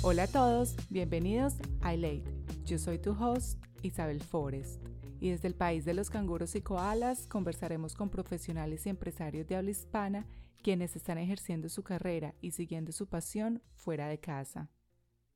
Hola a todos, bienvenidos a iLate. Yo soy tu host, Isabel Forrest, y desde el país de los canguros y koalas conversaremos con profesionales y empresarios de habla hispana quienes están ejerciendo su carrera y siguiendo su pasión fuera de casa.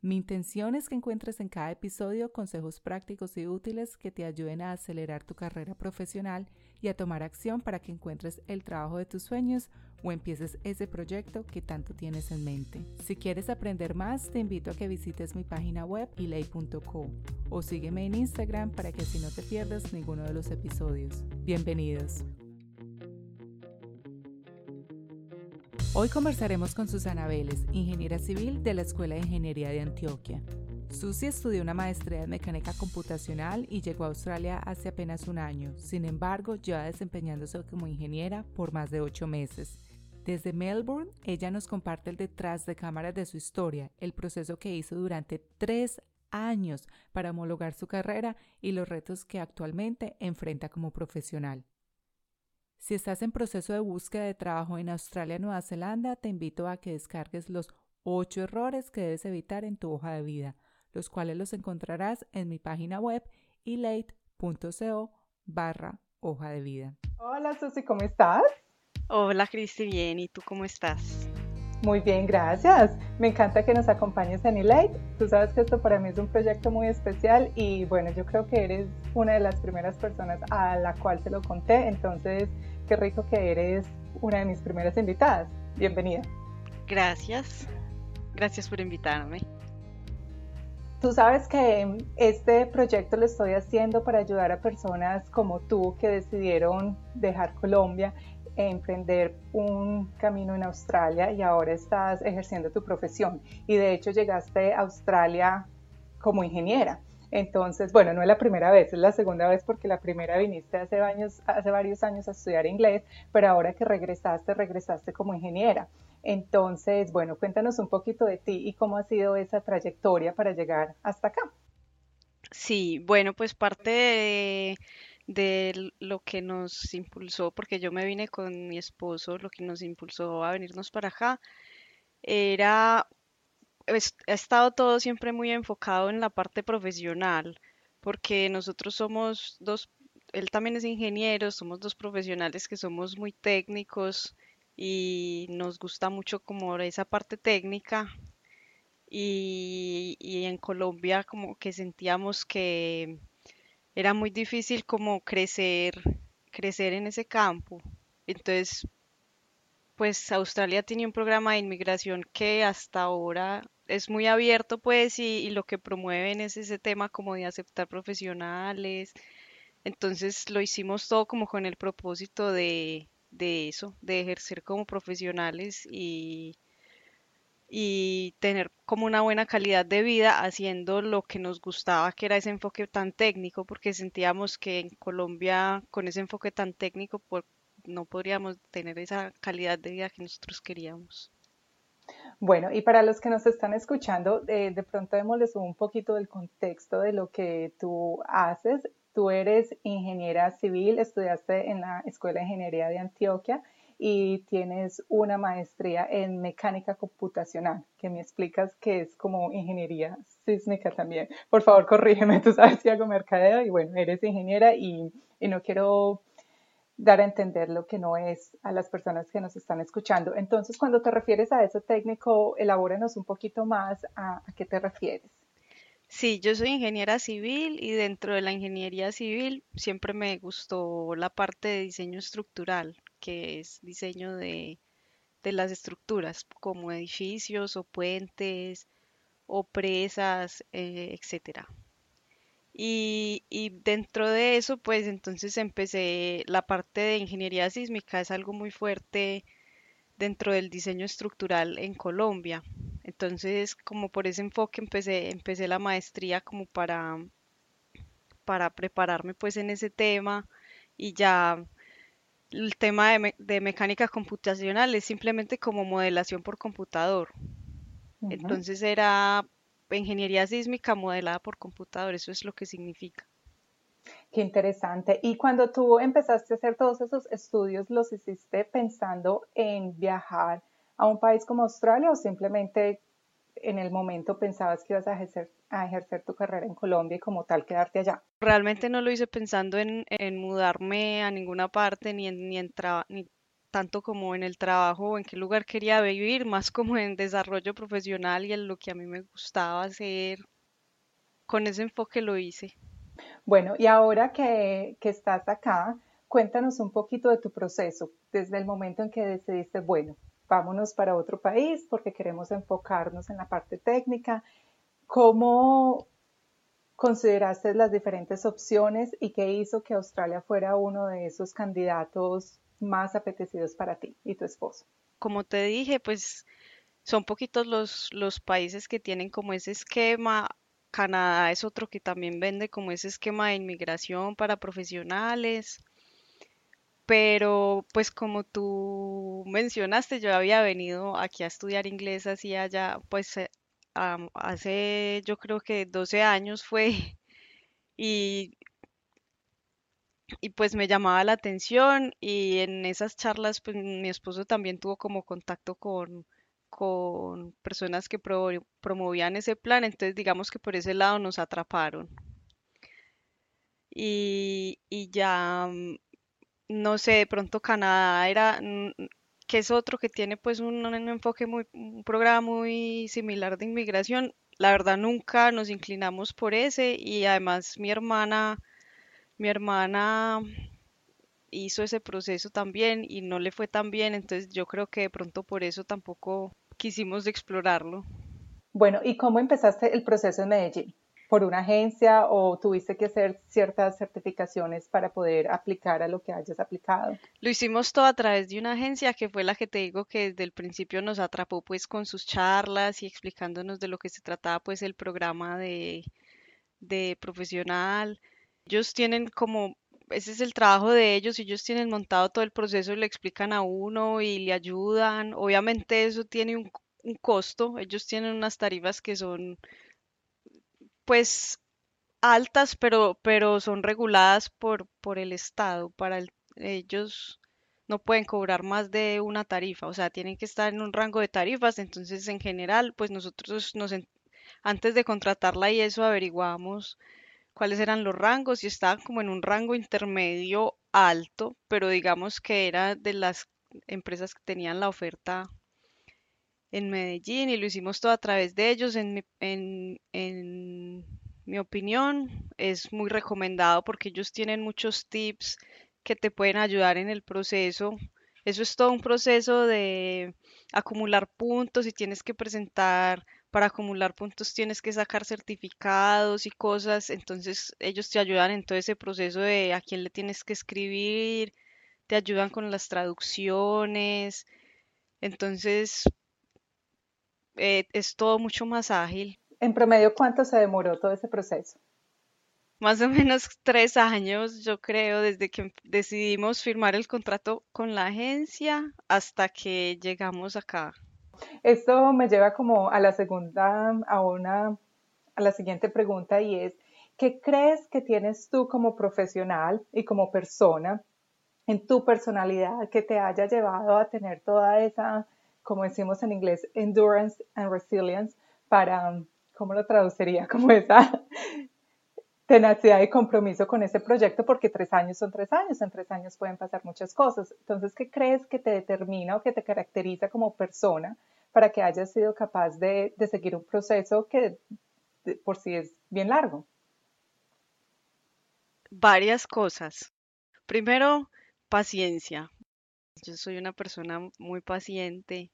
Mi intención es que encuentres en cada episodio consejos prácticos y útiles que te ayuden a acelerar tu carrera profesional y a tomar acción para que encuentres el trabajo de tus sueños o empieces ese proyecto que tanto tienes en mente. Si quieres aprender más, te invito a que visites mi página web ilay.co o sígueme en Instagram para que así no te pierdas ninguno de los episodios. Bienvenidos. Hoy conversaremos con Susana Vélez, ingeniera civil de la Escuela de Ingeniería de Antioquia. Susi estudió una maestría en mecánica computacional y llegó a Australia hace apenas un año. Sin embargo, lleva desempeñándose como ingeniera por más de ocho meses. Desde Melbourne, ella nos comparte el detrás de cámaras de su historia, el proceso que hizo durante tres años para homologar su carrera y los retos que actualmente enfrenta como profesional. Si estás en proceso de búsqueda de trabajo en Australia Nueva Zelanda, te invito a que descargues los 8 errores que debes evitar en tu hoja de vida, los cuales los encontrarás en mi página web elate.co barra hoja de vida. Hola Susi, ¿cómo estás? Hola Cristi, bien, ¿y tú cómo estás? Muy bien, gracias. Me encanta que nos acompañes en Elate. Tú sabes que esto para mí es un proyecto muy especial y bueno, yo creo que eres una de las primeras personas a la cual se lo conté, entonces qué rico que eres una de mis primeras invitadas. Bienvenida. Gracias. Gracias por invitarme. Tú sabes que este proyecto lo estoy haciendo para ayudar a personas como tú que decidieron dejar Colombia emprender un camino en Australia y ahora estás ejerciendo tu profesión. Y de hecho llegaste a Australia como ingeniera. Entonces, bueno, no es la primera vez, es la segunda vez porque la primera viniste hace, años, hace varios años a estudiar inglés, pero ahora que regresaste, regresaste como ingeniera. Entonces, bueno, cuéntanos un poquito de ti y cómo ha sido esa trayectoria para llegar hasta acá. Sí, bueno, pues parte de de lo que nos impulsó, porque yo me vine con mi esposo, lo que nos impulsó a venirnos para acá, era, ha estado todo siempre muy enfocado en la parte profesional, porque nosotros somos dos, él también es ingeniero, somos dos profesionales que somos muy técnicos y nos gusta mucho como esa parte técnica. Y, y en Colombia como que sentíamos que era muy difícil como crecer, crecer en ese campo. Entonces, pues Australia tiene un programa de inmigración que hasta ahora es muy abierto, pues, y, lo que promueven es ese tema como de aceptar profesionales. Entonces lo hicimos todo como con el propósito de, de eso, de ejercer como profesionales y, y tener como una buena calidad de vida haciendo lo que nos gustaba, que era ese enfoque tan técnico, porque sentíamos que en Colombia con ese enfoque tan técnico no podríamos tener esa calidad de vida que nosotros queríamos. Bueno, y para los que nos están escuchando, eh, de pronto démosles un poquito del contexto de lo que tú haces. Tú eres ingeniera civil, estudiaste en la Escuela de Ingeniería de Antioquia y tienes una maestría en mecánica computacional, que me explicas que es como ingeniería sísmica también. Por favor, corrígeme, tú sabes que hago mercadeo y bueno, eres ingeniera y, no quiero dar a entender lo que no es a las personas que nos están escuchando. Entonces, cuando te refieres a eso técnico, elabóranos un poquito más a qué te refieres. Sí, yo soy ingeniera civil y dentro de la ingeniería civil siempre me gustó la parte de diseño estructural, que es diseño de, las estructuras, como edificios o puentes o presas, eh, etcétera. Y, y, dentro de eso, pues entonces empecé la parte de ingeniería sísmica, es algo muy fuerte dentro del diseño estructural en Colombia. Entonces, como por ese enfoque empecé, empecé la maestría como para, para prepararme pues en ese tema y ya el tema de, mecánica computacional es simplemente como modelación por computador. Entonces era ingeniería sísmica modelada por computador, eso es lo que significa. Qué interesante. Y cuando tú empezaste a hacer todos esos estudios, ¿los hiciste pensando en viajar a un país como Australia o simplemente en el momento pensabas que ibas a ejercer, a ejercer tu carrera en Colombia y como tal quedarte allá? Realmente no lo hice pensando en, mudarme a ninguna parte, ni en, ni, en ni tanto como en el trabajo o en qué lugar quería vivir, más como en desarrollo profesional y en lo que a mí me gustaba hacer. Con ese enfoque lo hice. Bueno, y ahora que, que estás acá, cuéntanos un poquito de tu proceso, desde el momento en que decidiste, bueno, vámonos para otro país porque queremos enfocarnos en la parte técnica. ¿Cómo consideraste las diferentes opciones y qué hizo que Australia fuera uno de esos candidatos más apetecidos para ti y tu esposo? Como te dije, pues son poquitos los, países que tienen como ese esquema. Canadá es otro que también vende como ese esquema de inmigración para profesionales pero pues como tú mencionaste, yo había venido aquí a estudiar inglés así allá, pues hace yo creo que 12 años fue y, y pues me llamaba la atención y en esas charlas pues mi esposo también tuvo como contacto con, con personas que promovían ese plan, entonces digamos que por ese lado nos atraparon. Y, y ya mm, no sé, de pronto Canadá era, que es otro que tiene pues un, enfoque muy, un programa muy similar de inmigración. La verdad nunca nos inclinamos por ese y además mi hermana, mi hermana hizo ese proceso también y no le fue tan bien, entonces yo creo que de pronto por eso tampoco quisimos explorarlo. Bueno, ¿y cómo empezaste el proceso en Medellín? Por una agencia o tuviste que hacer ciertas certificaciones para poder aplicar a lo que hayas aplicado? Lo hicimos todo a través de una agencia que fue la que te digo que desde el principio nos atrapó pues con sus charlas y explicándonos de lo que se trataba pues el programa de, de profesional. Ellos tienen como ese es el trabajo de ellos, ellos tienen montado todo el proceso y le explican a uno y le ayudan. Obviamente eso tiene un, un costo, ellos tienen unas tarifas que son pues altas, pero, pero son reguladas por, por el Estado. Para ellos no pueden cobrar más de una tarifa, o sea, tienen que estar en un rango de tarifas. Entonces, en general, pues nosotros nos, antes de contratarla y eso averiguamos cuáles eran los rangos y estaban como en un rango intermedio alto, pero digamos que era de las empresas que tenían la oferta en Medellín y lo hicimos todo a través de ellos. En mi, en, en mi opinión, es muy recomendado porque ellos tienen muchos tips que te pueden ayudar en el proceso. Eso es todo un proceso de acumular puntos y tienes que presentar, para acumular puntos tienes que sacar certificados y cosas, entonces ellos te ayudan en todo ese proceso de a quién le tienes que escribir, te ayudan con las traducciones, entonces eh, es todo mucho más ágil. ¿En promedio cuánto se demoró todo ese proceso? Más o menos tres años, yo creo, desde que decidimos firmar el contrato con la agencia hasta que llegamos acá. Esto me lleva como a la segunda, a una, a la siguiente pregunta y es, ¿qué crees que tienes tú como profesional y como persona en tu personalidad que te haya llevado a tener toda esa como decimos en inglés, endurance and resilience, para, ¿cómo lo traduciría? Como esa tenacidad y compromiso con ese proyecto, porque tres años son tres años, en tres años pueden pasar muchas cosas. Entonces, ¿qué crees que te determina o que te caracteriza como persona para que hayas sido capaz de, de seguir un proceso que por sí es bien largo? Varias cosas. Primero, paciencia. Yo soy una persona muy paciente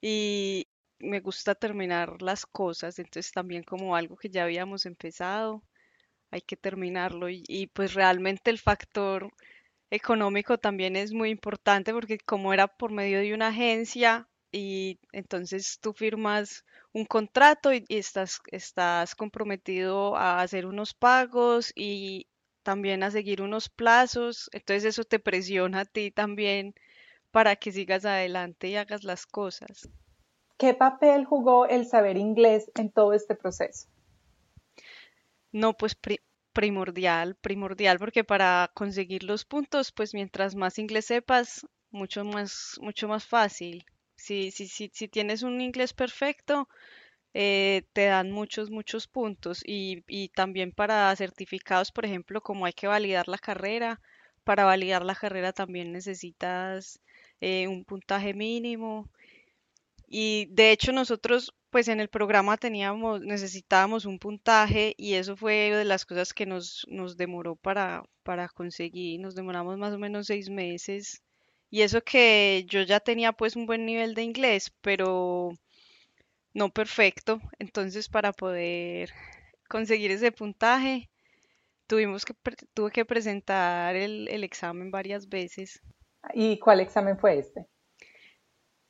y me gusta terminar las cosas, entonces también como algo que ya habíamos empezado, hay que terminarlo y, pues realmente el factor económico también es muy importante porque como era por medio de una agencia y entonces tú firmas un contrato y, estás, estás comprometido a hacer unos pagos y también a seguir unos plazos, entonces eso te presiona a ti también para que sigas adelante y hagas las cosas. ¿Qué papel jugó el saber inglés en todo este proceso? No, pues primordial, primordial, porque para conseguir los puntos, pues mientras más inglés sepas, mucho más, mucho más fácil. Si, si, si, si tienes un inglés perfecto, eh, te dan muchos, muchos puntos y, también para certificados, por ejemplo, como hay que validar la carrera, para validar la carrera también necesitas eh, un puntaje mínimo. Y de hecho nosotros pues en el programa teníamos, necesitábamos un puntaje y eso fue de las cosas que nos, nos demoró para, para conseguir, nos demoramos más o menos seis meses. Y eso que yo ya tenía pues un buen nivel de inglés, pero no perfecto. Entonces, para poder conseguir ese puntaje, tuvimos que, tuve que presentar el, el examen varias veces. ¿Y cuál examen fue este?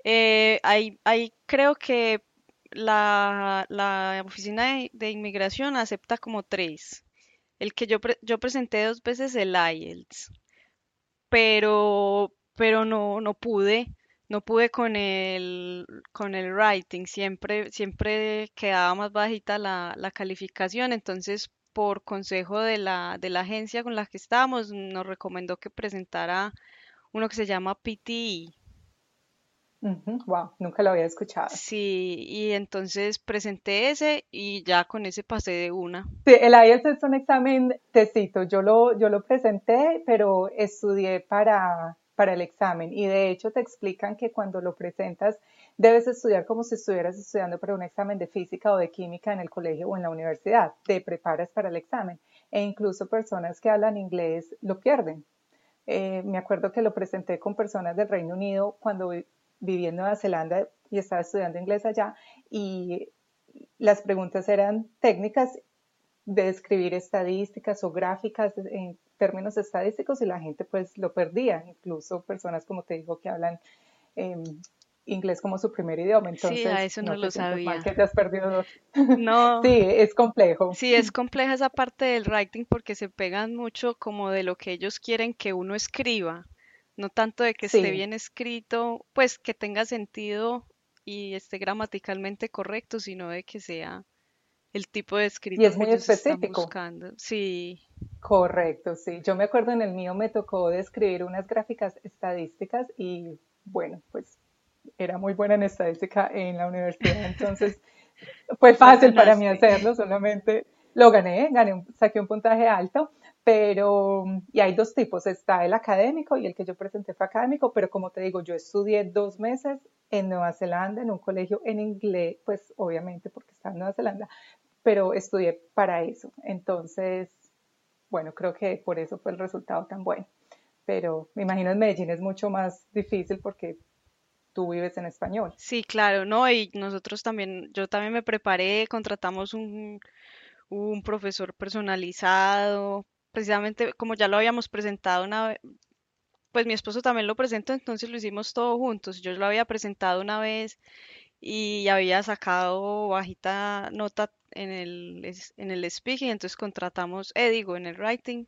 Eh, ahí, ahí creo que la, la oficina de, de inmigración acepta como tres. El que yo, pre- yo presenté dos veces el IELTS, pero, pero no, no pude, no pude con el, con el writing, siempre, siempre quedaba más bajita la, la calificación, entonces por consejo de la, de la agencia con la que estábamos, nos recomendó que presentara uno que se llama PTE. wow, nunca lo había escuchado. Sí, y entonces presenté ese y ya con ese pasé de una. Sí, el IELTS es un examen tecito. Yo lo, yo lo presenté, pero estudié para, para el examen. Y de hecho te explican que cuando lo presentas debes estudiar como si estuvieras estudiando para un examen de física o de química en el colegio o en la universidad. Te preparas para el examen. E incluso personas que hablan inglés lo pierden. Eh, me acuerdo que lo presenté con personas del Reino Unido cuando vi- viví en Nueva Zelanda y estaba estudiando inglés allá y las preguntas eran técnicas de escribir estadísticas o gráficas términos estadísticos y la gente pues lo perdía, incluso personas como te digo que hablan eh, inglés como su primer idioma, Sí, a entonces eso no no lo mal sabía. que te has perdido. No, Sí, es complejo. sí, es compleja esa parte del writing porque se pegan mucho como de lo que ellos quieren que uno escriba, no tanto de que esté bien escrito, pues que tenga sentido y esté gramaticalmente correcto, sino de que sea el tipo de y escrito es que muy están específico. buscando. Sí, Correcto, sí. Yo me acuerdo en el mío me tocó describir unas gráficas estadísticas y bueno, pues era muy buena en estadística en la universidad, entonces fue fácil para mí hacerlo, solamente lo gané, gané un- saqué un puntaje alto, pero y hay dos tipos, está el académico y el que yo presenté fue académico, pero como te digo, yo estudié dos meses en Nueva Zelanda en un colegio en inglés, pues obviamente porque estaba en Nueva Zelanda, pero estudié para eso, entonces bueno, creo que por eso fue el resultado tan bueno. Pero me imagino en Medellín es mucho más difícil porque tú vives en español. Sí, claro, ¿no? Y nosotros también, yo también me preparé, contratamos un, un profesor personalizado, precisamente como ya lo habíamos presentado una vez, pues mi esposo también lo presentó, entonces lo hicimos todo juntos. Yo lo había presentado una vez y había sacado bajita nota en el, en el speaking, entonces contratamos, eh, digo, en el writing,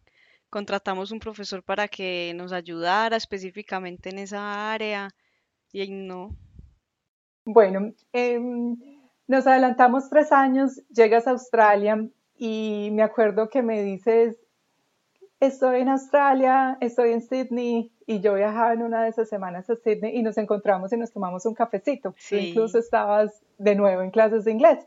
contratamos un profesor para que nos ayudara específicamente en esa área y no, Bueno, eh, nos adelantamos tres años, llegas a Australia y me acuerdo que me dices, estoy en Australia, estoy en Sydney y yo viajaba en una de esas semanas a Sydney y nos encontramos y nos tomamos un cafecito. Tú incluso sí, estabas de nuevo en clases de inglés.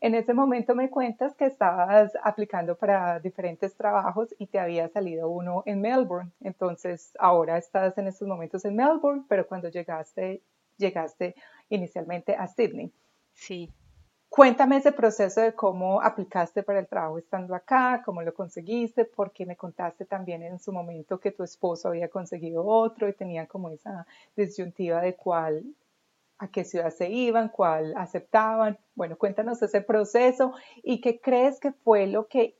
En ese momento me cuentas que estabas aplicando para diferentes trabajos y te había salido uno en Melbourne. Entonces ahora estás en estos momentos en Melbourne, pero cuando llegaste, llegaste inicialmente a Sydney. sí. Cuéntame ese proceso de cómo aplicaste para el trabajo estando acá, cómo lo conseguiste, porque me contaste también en su momento que tu esposo había conseguido otro y tenían como esa disyuntiva de cuál, a qué ciudad se iban, cuál aceptaban. Bueno, cuéntanos ese proceso y qué crees que fue lo que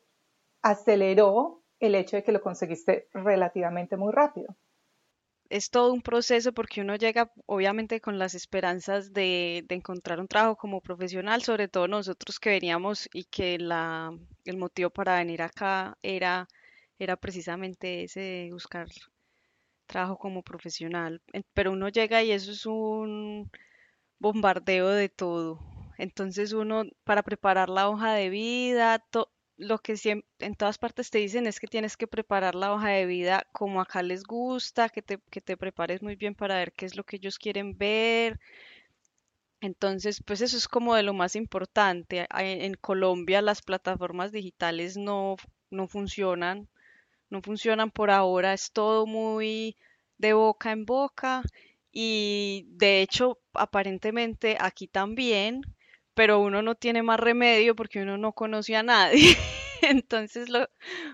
aceleró el hecho de que lo conseguiste relativamente muy rápido. Es todo un proceso porque uno llega obviamente con las esperanzas de, encontrar un trabajo como profesional, sobre todo nosotros que veníamos y que la, el motivo para venir acá era, era precisamente ese de buscar trabajo como profesional. Pero uno llega y eso es un bombardeo de todo. Entonces uno, para preparar la hoja de vida, to- lo que siem- en todas partes te dicen es que tienes que preparar la hoja de vida como acá les gusta, que te, que te prepares muy bien para ver qué es lo que ellos quieren ver. Entonces, pues eso es como de lo más importante. En Colombia las plataformas digitales no, no funcionan, no funcionan por ahora, es todo muy de boca en boca y de hecho aparentemente aquí también, pero uno no tiene más remedio porque uno no conoce a nadie. Entonces lo,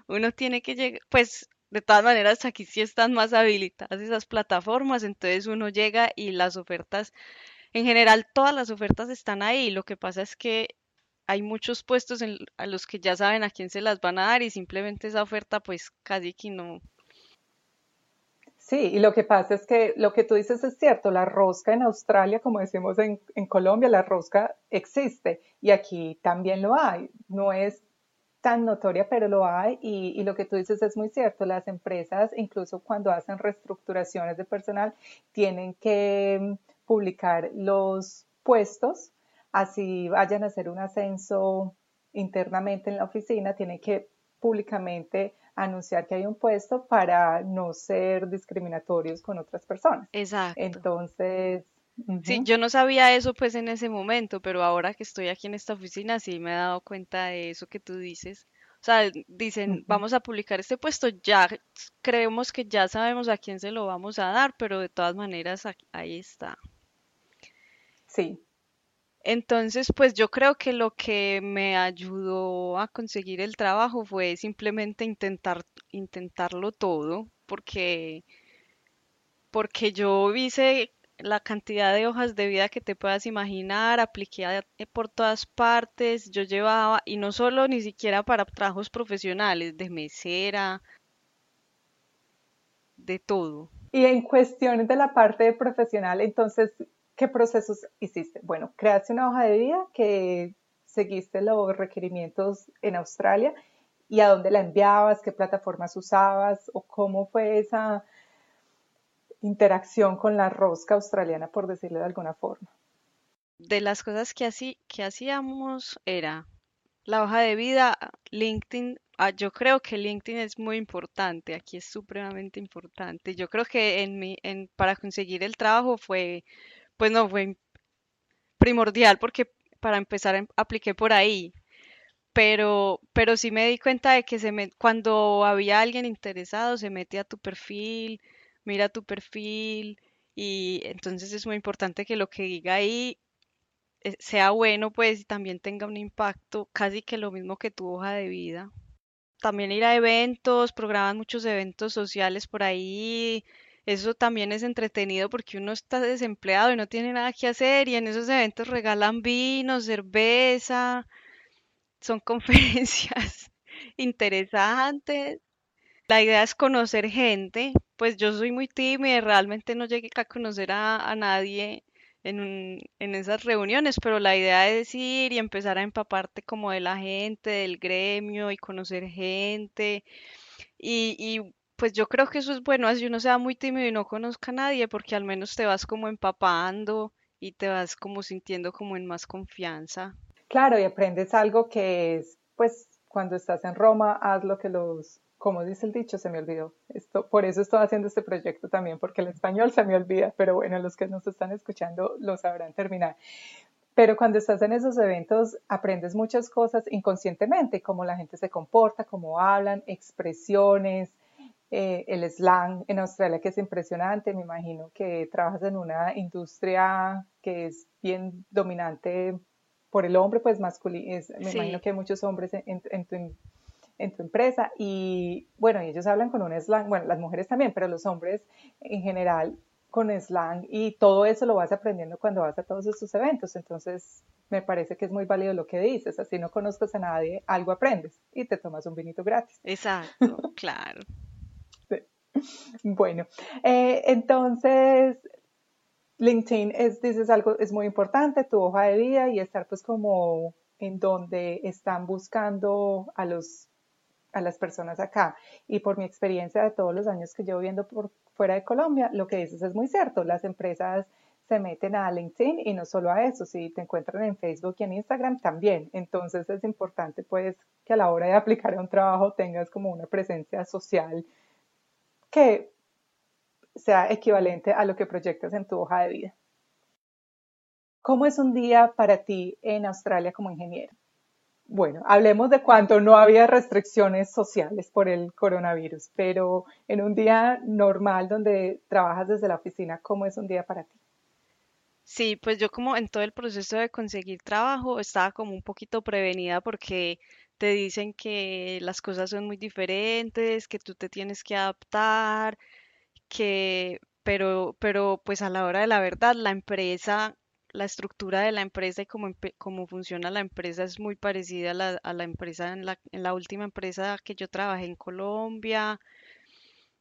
uno tiene que llegar, pues de todas maneras aquí sí están más habilitadas esas plataformas, entonces uno llega y las ofertas, en general todas las ofertas están ahí, lo que pasa es que hay muchos puestos en, a los que ya saben a quién se las van a dar y simplemente esa oferta pues casi que no. Sí, y lo que pasa es que lo que tú dices es cierto, la rosca en Australia, como decimos en, Colombia, la rosca existe y aquí también lo hay. No es tan notoria, pero lo hay y, y, lo que tú dices es muy cierto. Las empresas, incluso cuando hacen reestructuraciones de personal, tienen que mm, publicar los puestos así vayan a hacer un ascenso internamente en la oficina, tienen que públicamente anunciar que hay un puesto para no ser discriminatorios con otras personas. Exacto. Entonces, Sí, yo no sabía eso pues en ese momento, pero ahora que estoy aquí en esta oficina sí me he dado cuenta de eso que tú dices. O sea, dicen, vamos a publicar este puesto, ya creemos que ya sabemos a quién se lo vamos a dar, pero de todas maneras ahí está. Sí, entonces, pues yo creo que lo que me ayudó a conseguir el trabajo fue simplemente intentar, intentarlo todo, porque, porque yo hice la cantidad de hojas de vida que te puedas imaginar, apliqué por todas partes, yo llevaba, y no solo ni siquiera para trabajos profesionales, de mesera, de todo. Y en cuestiones de la parte profesional, entonces, ¿Qué procesos hiciste? Bueno, creaste una hoja de vida que seguiste los requerimientos en Australia y a dónde la enviabas, qué plataformas usabas o cómo fue esa interacción con la rosca australiana, por decirlo de alguna forma. De las cosas que, así, que hacíamos era la hoja de vida, LinkedIn. Ah, yo creo que LinkedIn es muy importante, aquí es supremamente importante. Yo creo que en mi, en, para conseguir el trabajo fue pues no fue primordial porque para empezar em, apliqué por ahí. Pero, pero sí me di cuenta de que se me, cuando había alguien interesado se mete a tu perfil, mira tu perfil y entonces es muy importante que lo que diga ahí eh, sea bueno pues y también tenga un impacto, casi que lo mismo que tu hoja de vida. También ir a eventos, programan muchos eventos sociales por ahí, eso también es entretenido porque uno está desempleado y no tiene nada que hacer y en esos eventos regalan vino, cerveza, son conferencias interesantes. La idea es conocer gente, pues yo soy muy tímida realmente no llegué a conocer a, nadie en, en esas reuniones, pero la idea es ir y empezar a empaparte como de la gente, del gremio y conocer gente. Y pues yo creo que eso es bueno, así uno sea muy tímido y no conozca a nadie, porque al menos te vas como empapando y te vas como sintiendo como en más confianza. Claro, y aprendes algo que es, pues cuando estás en Roma, haz lo que los, como dice el dicho, se me olvidó. Esto, por eso estoy haciendo este proyecto también, porque el español se me olvida, pero bueno, los que nos están escuchando lo sabrán terminar. Pero cuando estás en esos eventos aprendes muchas cosas inconscientemente, cómo la gente se comporta, cómo hablan, expresiones, eh, el slang en Australia, que es impresionante. Me imagino que trabajas en una industria que es bien dominante por el hombre, pues masculino. Me imagino que hay muchos hombres en, tu, en, tu, empresa. Y bueno, ellos hablan con un slang, bueno, las mujeres también, pero los hombres en general con slang y todo eso lo vas aprendiendo cuando vas a todos estos eventos. Entonces, me parece que es muy válido lo que dices. Así no conozcas a nadie, algo aprendes y te tomas un vinito gratis. Exacto, claro. Bueno, eh, entonces LinkedIn es, dices algo, es muy importante, tu hoja de vida y estar pues como en donde están buscando a los a las personas acá. Y por mi experiencia de todos los años que llevo viendo por fuera de Colombia, lo que dices es muy cierto. Las empresas se meten a LinkedIn y no solo a eso, si te encuentran en Facebook y en Instagram también. Entonces es importante pues que a la hora de aplicar a un trabajo tengas como una presencia social que sea equivalente a lo que proyectas en tu hoja de vida. ¿Cómo es un día para ti en Australia como ingeniero? Bueno, hablemos de cuando no había restricciones sociales por el coronavirus, pero en un día normal donde trabajas desde la oficina, ¿cómo es un día para ti? Sí, pues yo como en todo el proceso de conseguir trabajo estaba como un poquito prevenida porque te dicen que las cosas son muy diferentes, que tú te tienes que adaptar, que pero pero pues a la hora de la verdad la empresa la estructura de la empresa y cómo, cómo funciona la empresa es muy parecida a la, a la empresa en la, en la última empresa que yo trabajé en Colombia.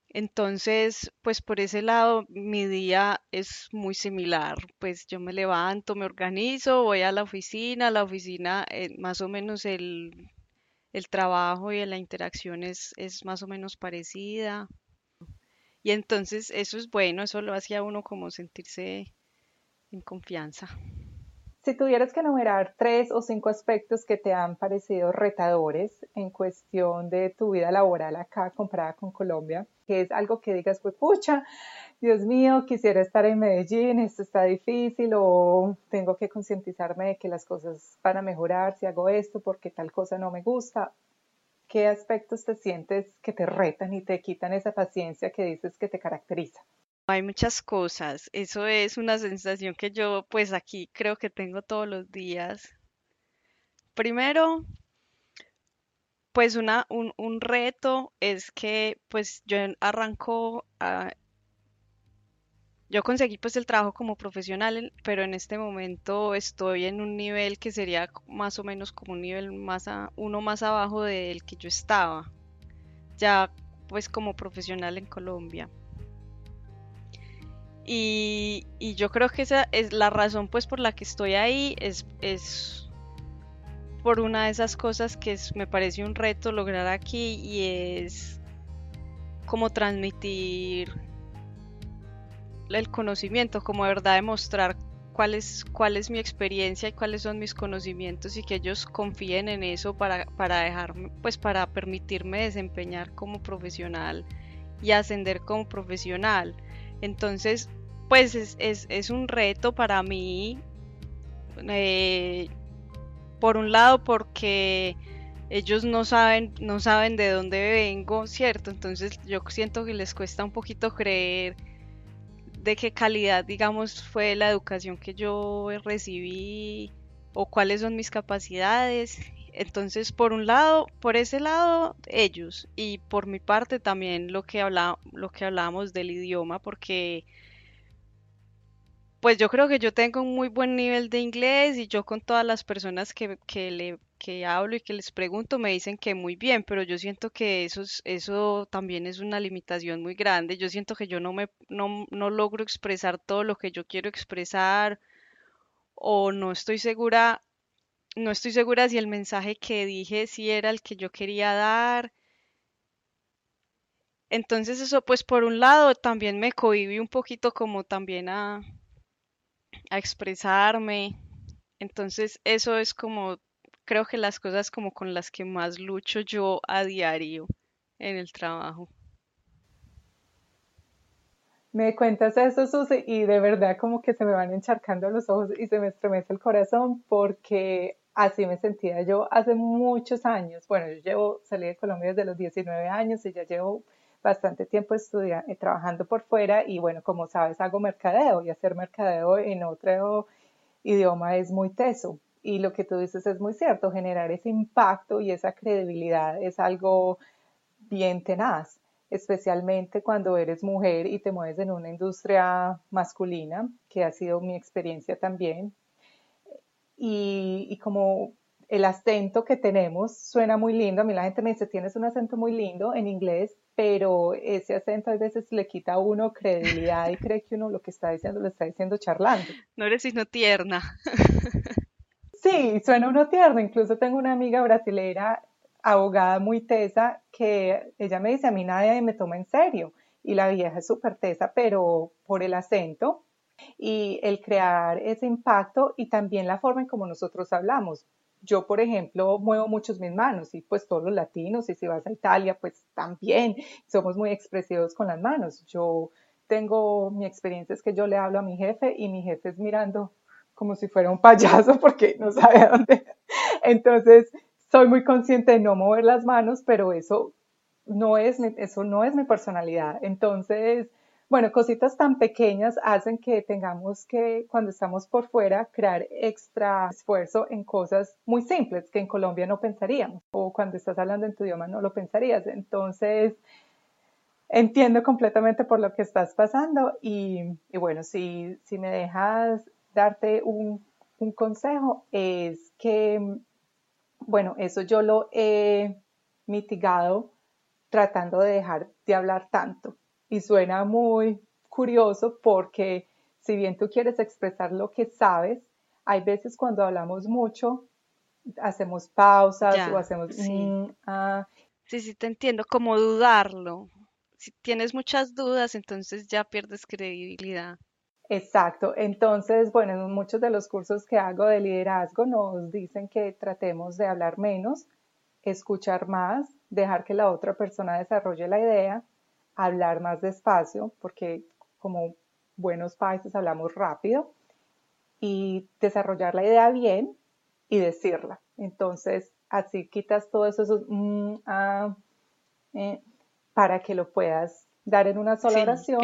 Entonces, pues por ese lado, mi día es muy similar. Pues yo me levanto, me organizo, voy a la oficina. La oficina, eh, más o menos el, el trabajo y la interacción es, es más o menos parecida. Y entonces eso es bueno, eso lo hacía uno como sentirse en confianza. Si tuvieras que enumerar tres o cinco aspectos que te han parecido retadores en cuestión de tu vida laboral acá comparada con Colombia, que es algo que digas, pues pucha, Dios mío, quisiera estar en Medellín, esto está difícil o tengo que concientizarme de que las cosas van a mejorar si hago esto porque tal cosa no me gusta. ¿Qué aspectos te sientes que te retan y te quitan esa paciencia que dices que te caracteriza? Hay muchas cosas. Eso es una sensación que yo pues aquí creo que tengo todos los días. Primero, pues una, un, un reto es que pues yo arranco, a- yo conseguí pues el trabajo como profesional, pero en este momento estoy en un nivel que sería más o menos como un nivel más a, uno más abajo del que yo estaba, ya pues como profesional en Colombia. Y, y yo creo que esa es la razón pues por la que estoy ahí, es, es por una de esas cosas que me parece un reto lograr aquí y es como transmitir el conocimiento, como de verdad demostrar cuál es, cuál es mi experiencia y cuáles son mis conocimientos y que ellos confíen en eso para, para dejarme, pues para permitirme desempeñar como profesional y ascender como profesional. Entonces, pues es, es, es un reto para mí, eh, por un lado porque ellos no saben, no saben de dónde vengo, ¿cierto? Entonces yo siento que les cuesta un poquito creer de qué calidad, digamos, fue la educación que yo recibí o cuáles son mis capacidades. Entonces, por un lado, por ese lado, ellos, y por mi parte también lo que habla, lo que hablábamos del idioma, porque pues yo creo que yo tengo un muy buen nivel de inglés y yo con todas las personas que, que le que hablo y que les pregunto me dicen que muy bien, pero yo siento que eso es- eso también es una limitación muy grande. Yo siento que yo no me no, no logro expresar todo lo que yo quiero expresar o no estoy segura, no estoy segura si el mensaje que dije si era el que yo quería dar. Entonces eso pues por un lado también me cohibí un poquito como también a a expresarme. Entonces, eso es como, creo que las cosas como con las que más lucho yo a diario en el trabajo. Me cuentas eso, Susi, y de verdad como que se me van encharcando los ojos y se me estremece el corazón porque así me sentía yo hace muchos años. Bueno, yo llevo, salí de Colombia desde los 19 años y ya llevo bastante tiempo estudiando, trabajando por fuera y bueno, como sabes, hago mercadeo y hacer mercadeo en otro idioma es muy teso. Y lo que tú dices es muy cierto, generar ese impacto y esa credibilidad es algo bien tenaz, especialmente cuando eres mujer y te mueves en una industria masculina, que ha sido mi experiencia también. Y, y como el acento que tenemos suena muy lindo, a mí la gente me dice, tienes un acento muy lindo en inglés, pero ese acento a veces le quita a uno credibilidad y cree que uno lo que está diciendo lo está diciendo charlando. No eres sino tierna. Sí, suena uno tierno. Incluso tengo una amiga brasilera, abogada muy tesa, que ella me dice, a mí nadie me toma en serio. Y la vieja es súper tesa, pero por el acento y el crear ese impacto y también la forma en como nosotros hablamos. Yo, por ejemplo, muevo muchos mis manos y pues todos los latinos, y si vas a Italia, pues también somos muy expresivos con las manos. Yo tengo, mi experiencia es que yo le hablo a mi jefe y mi jefe es mirando como si fuera un payaso porque no sabe a dónde. Entonces, soy muy consciente de no mover las manos, pero eso no es eso no es mi personalidad. Entonces, bueno, cositas tan pequeñas hacen que tengamos que, cuando estamos por fuera, crear extra esfuerzo en cosas muy simples que en Colombia no pensaríamos, o cuando estás hablando en tu idioma no lo pensarías. Entonces, entiendo completamente por lo que estás pasando y, bueno, si, me dejas darte un consejo, es que, bueno, eso yo lo he mitigado tratando de dejar de hablar tanto. Y suena muy curioso porque si bien tú quieres expresar lo que sabes, hay veces cuando hablamos mucho, hacemos pausas o hacemos... Sí. Mm, ah. sí, sí, te entiendo, como dudarlo. Si tienes muchas dudas, entonces ya pierdes credibilidad. Exacto. Entonces, bueno, en muchos de los cursos que hago de liderazgo nos dicen que tratemos de hablar menos, escuchar más, dejar que la otra persona desarrolle la idea, hablar más despacio, porque como buenos países hablamos rápido, y desarrollar la idea bien y decirla. Entonces, así quitas todo eso, mm, ah, eh, para que lo puedas dar en una sola oración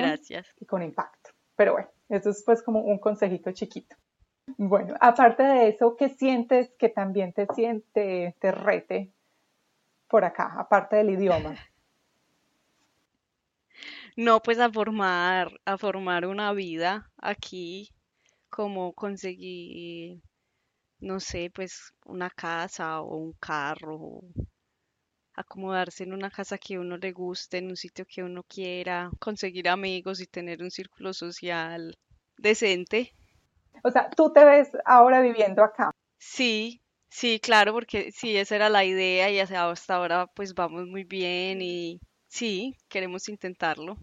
y con impacto. Pero bueno, eso es pues como un consejito chiquito. Bueno, aparte de eso, ¿qué sientes que también te siente, te rete por acá, aparte del idioma? No, pues a formar, a formar una vida aquí, como conseguir, no sé, pues una casa o un carro, acomodarse en una casa que uno le guste, en un sitio que uno quiera, conseguir amigos y tener un círculo social decente. O sea, tú te ves ahora viviendo acá. Sí, Sí, claro, porque sí, esa era la idea y hasta ahora pues vamos muy bien y sí, queremos intentarlo.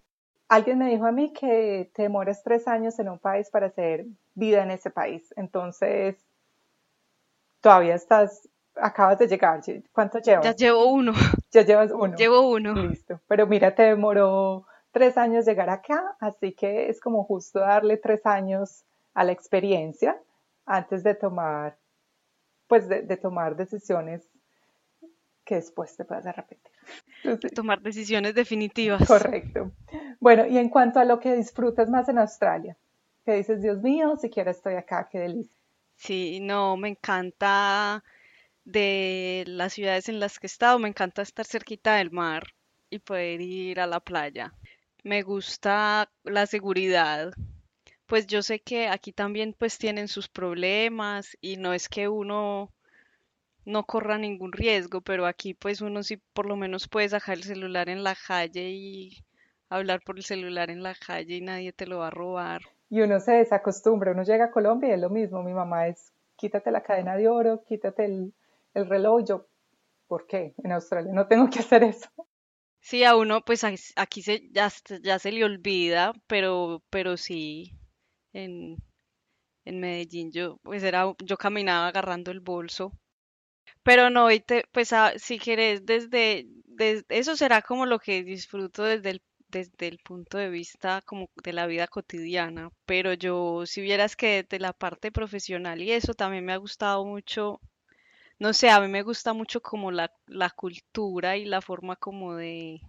Alguien me dijo a mí que te demoras tres años en un país para hacer vida en ese país. Entonces, todavía estás, acabas de llegar. ¿Cuánto llevas? Ya llevo uno. Ya llevas uno. Llevo uno. Listo. Pero mira, te demoró tres años llegar acá, así que es como justo darle tres años a la experiencia antes de tomar pues de, tomar decisiones que después te puedas arrepentir. Tomar decisiones definitivas. Correcto. Bueno, y en cuanto a lo que disfrutas más en Australia, que dices, Dios mío, siquiera estoy acá, qué delicia. Sí, no, me encanta de las ciudades en las que he estado, me encanta estar cerquita del mar y poder ir a la playa. Me gusta la seguridad, pues yo sé que aquí también pues tienen sus problemas y no es que uno no corra ningún riesgo, pero aquí pues uno sí por lo menos puede sacar el celular en la calle y hablar por el celular en la calle y nadie te lo va a robar. Y uno se desacostumbra, uno llega a Colombia y es lo mismo, mi mamá es quítate la cadena de oro, quítate el, el reloj, yo, ¿por qué? En Australia no tengo que hacer eso. Sí, a uno pues aquí se, ya, ya se le olvida, pero, pero sí, en, en Medellín, yo pues era, yo caminaba agarrando el bolso. Pero no, y te, pues si querés, desde, desde, eso será como lo que disfruto desde el, desde el punto de vista como de la vida cotidiana. Pero yo, si vieras que de la parte profesional y eso también me ha gustado mucho, no sé, a mí me gusta mucho como la, la cultura y la forma como de,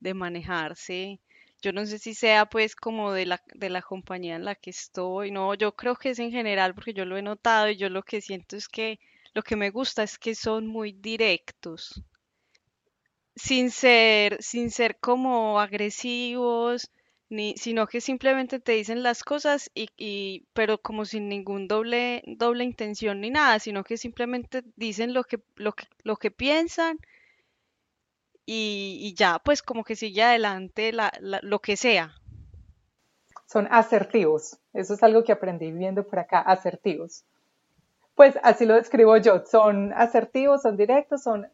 de manejarse yo no sé si sea pues como de la, de la compañía en la que estoy, no, yo creo que es en general porque yo lo he notado y yo lo que siento es que lo que me gusta es que son muy directos, sin ser, sin ser como agresivos, sino que simplemente te dicen las cosas y, pero como sin ningún doble, doble intención ni nada, sino que simplemente dicen lo que, lo que, piensan y, ya, pues como que sigue adelante lo que sea. Son asertivos, eso es algo que aprendí viviendo por acá, asertivos. Pues así lo describo yo, son asertivos, son directos, son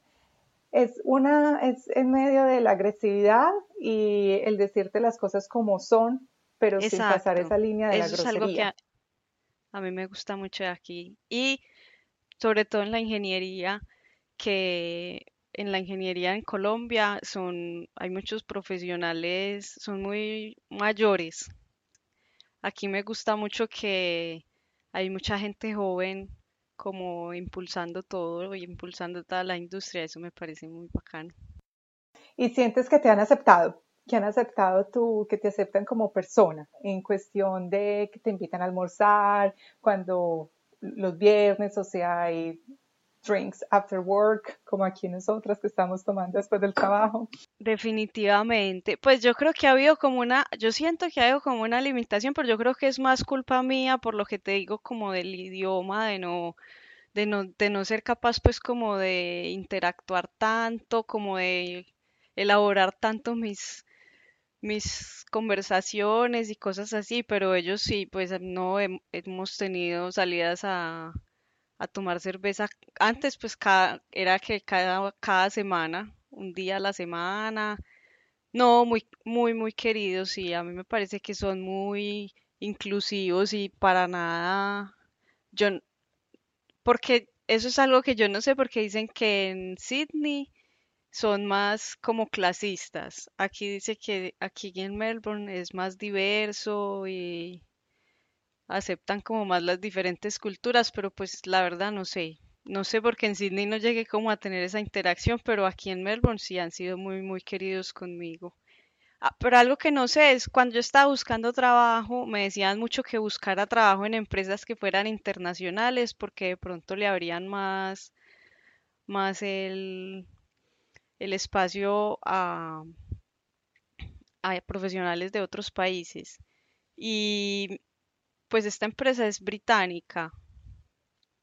es una es en medio de la agresividad y el decirte las cosas como son, pero sin pasar esa línea de la grosería. Es algo que a mí me gusta mucho de aquí y sobre todo en la ingeniería que en la ingeniería en Colombia son, hay muchos profesionales, son muy mayores. Aquí me gusta mucho que hay mucha gente joven como impulsando todo y impulsando toda la industria, eso me parece muy bacano. ¿Y sientes que te han aceptado? que han aceptado tú, que te aceptan como persona, en cuestión de que te invitan a almorzar, cuando los viernes, o sea, hay drinks after work, como aquí nosotras que estamos tomando después del trabajo. Definitivamente. Pues yo creo que ha habido como una, yo siento que ha habido como una limitación, pero yo creo que es más culpa mía por lo que te digo como del idioma, de no, de no, de no ser capaz pues como de interactuar tanto, como de elaborar tanto mis, mis conversaciones y cosas así, pero ellos sí, pues no hemos tenido salidas a, a tomar cerveza. Antes pues cada, era que cada, cada semana, un día a la semana. No, muy, muy, muy queridos y a mí me parece que son muy inclusivos y para nada, yo, porque eso es algo que yo no sé porque dicen que en Sydney son más como clasistas. Aquí dice que aquí en Melbourne es más diverso y aceptan como más las diferentes culturas, pero pues la verdad no sé. No sé porque en Sydney no llegué como a tener esa interacción, pero aquí en Melbourne sí han sido muy, muy queridos conmigo. Ah, pero algo que no sé es cuando yo estaba buscando trabajo, me decían mucho que buscara trabajo en empresas que fueran internacionales porque de pronto le abrían más, más el, el espacio a, a profesionales de otros países. Y pues esta empresa es británica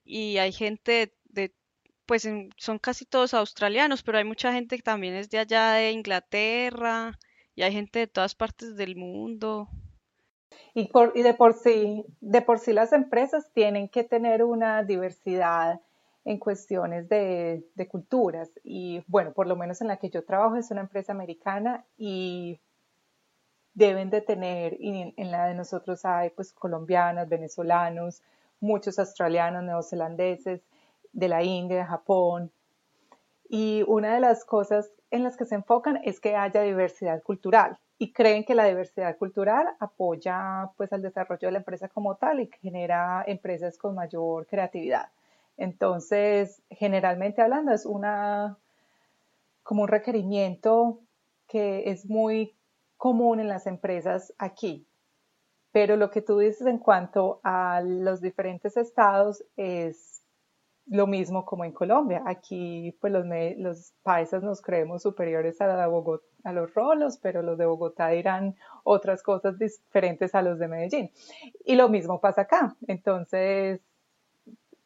y hay gente de, pues son casi todos australianos, pero hay mucha gente que también es de allá de Inglaterra y hay gente de todas partes del mundo. Y, por, y de por sí, de por sí las empresas tienen que tener una diversidad en cuestiones de, culturas. Y bueno, por lo menos en la que yo trabajo es una empresa americana y deben de tener, y en la de nosotros hay pues colombianas, venezolanos, muchos australianos, neozelandeses, de la India, Japón. Y una de las cosas en las que se enfocan es que haya diversidad cultural y creen que la diversidad cultural apoya pues al desarrollo de la empresa como tal y genera empresas con mayor creatividad. Entonces, generalmente hablando, es una como un requerimiento que es muy común en las empresas aquí. Pero lo que tú dices en cuanto a los diferentes estados es lo mismo como en Colombia. Aquí, pues los, los paisas nos creemos superiores a, la Bogotá, a los rolos, pero los de Bogotá dirán otras cosas diferentes a los de Medellín. Y lo mismo pasa acá. Entonces,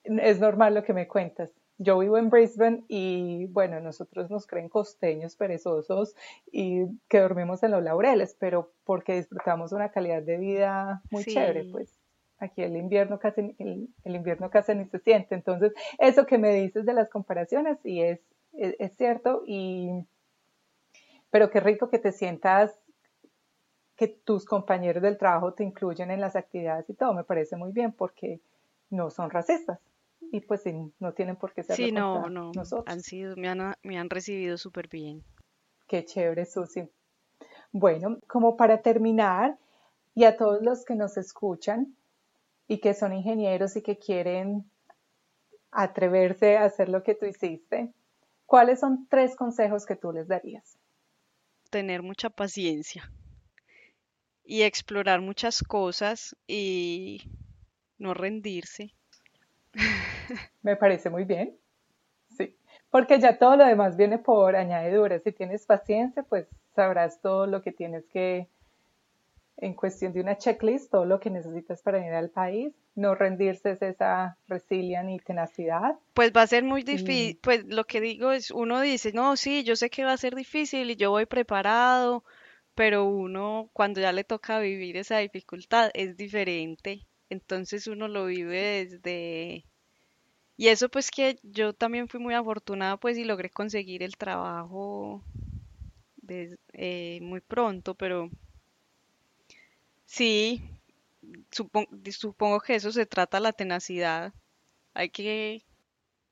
es normal lo que me cuentas. Yo vivo en Brisbane y bueno, nosotros nos creen costeños, perezosos y que dormimos en los laureles, pero porque disfrutamos una calidad de vida muy chévere, pues aquí el invierno casi el, invierno casi ni se siente. Entonces, eso que me dices de las comparaciones sí es, es, es cierto y pero qué rico que te sientas que tus compañeros del trabajo te incluyen en las actividades y todo, me parece muy bien porque no son racistas y pues no tienen por qué ser Sí, no, no, han sido, me han, me han recibido súper bien. Qué chévere, Susi. Bueno, como para terminar, y a todos los que nos escuchan y que son ingenieros y que quieren atreverse a hacer lo que tú hiciste, ¿cuáles son tres consejos que tú les darías? Tener mucha paciencia y explorar muchas cosas y no rendirse Me parece muy bien. Sí, porque ya todo lo demás viene por añadidura. Si tienes paciencia, pues sabrás todo lo que tienes que, en cuestión de una checklist, todo lo que necesitas para ir al país. No rendirse es esa resiliencia y tenacidad. Pues va a ser muy difícil. Pues lo que digo es, uno dice, no, sí, yo sé que va a ser difícil y yo voy preparado, pero uno cuando ya le toca vivir esa dificultad es diferente entonces uno lo vive desde... Y eso pues que yo también fui muy afortunada pues y logré conseguir el trabajo eh, muy pronto, pero sí, supongo, supongo que eso se trata la tenacidad. Hay que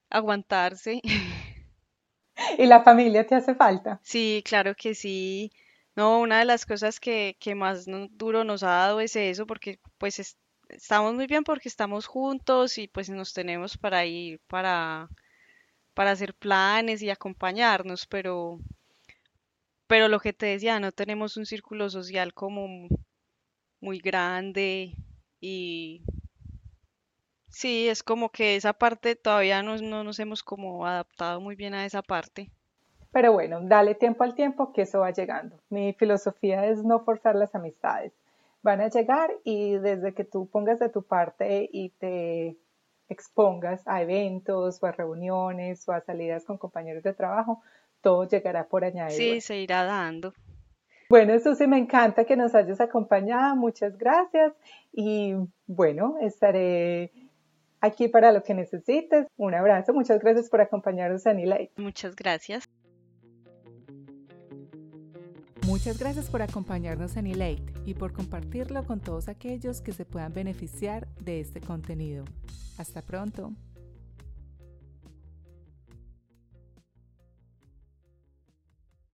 aguantarse. ¿Y la familia te hace falta? Sí, claro que sí. No, una de las cosas que, que más duro nos ha dado es eso, porque pues es, estamos muy bien porque estamos juntos y pues nos tenemos para ir para, para hacer planes y acompañarnos, pero, pero lo que te decía, no tenemos un círculo social como muy grande y sí, es como que esa parte todavía no, no nos hemos como adaptado muy bien a esa parte. Pero bueno, dale tiempo al tiempo que eso va llegando. Mi filosofía es no forzar las amistades. Van a llegar y desde que tú pongas de tu parte y te expongas a eventos o a reuniones o a salidas con compañeros de trabajo, todo llegará por añadidura. Sí, se irá dando. Bueno, Susi, me encanta que nos hayas acompañado. Muchas gracias. Y bueno, estaré aquí para lo que necesites. Un abrazo. Muchas gracias por acompañarnos en Elite. Muchas gracias. Muchas gracias por acompañarnos en Elate y por compartirlo con todos aquellos que se puedan beneficiar de este contenido. Hasta pronto.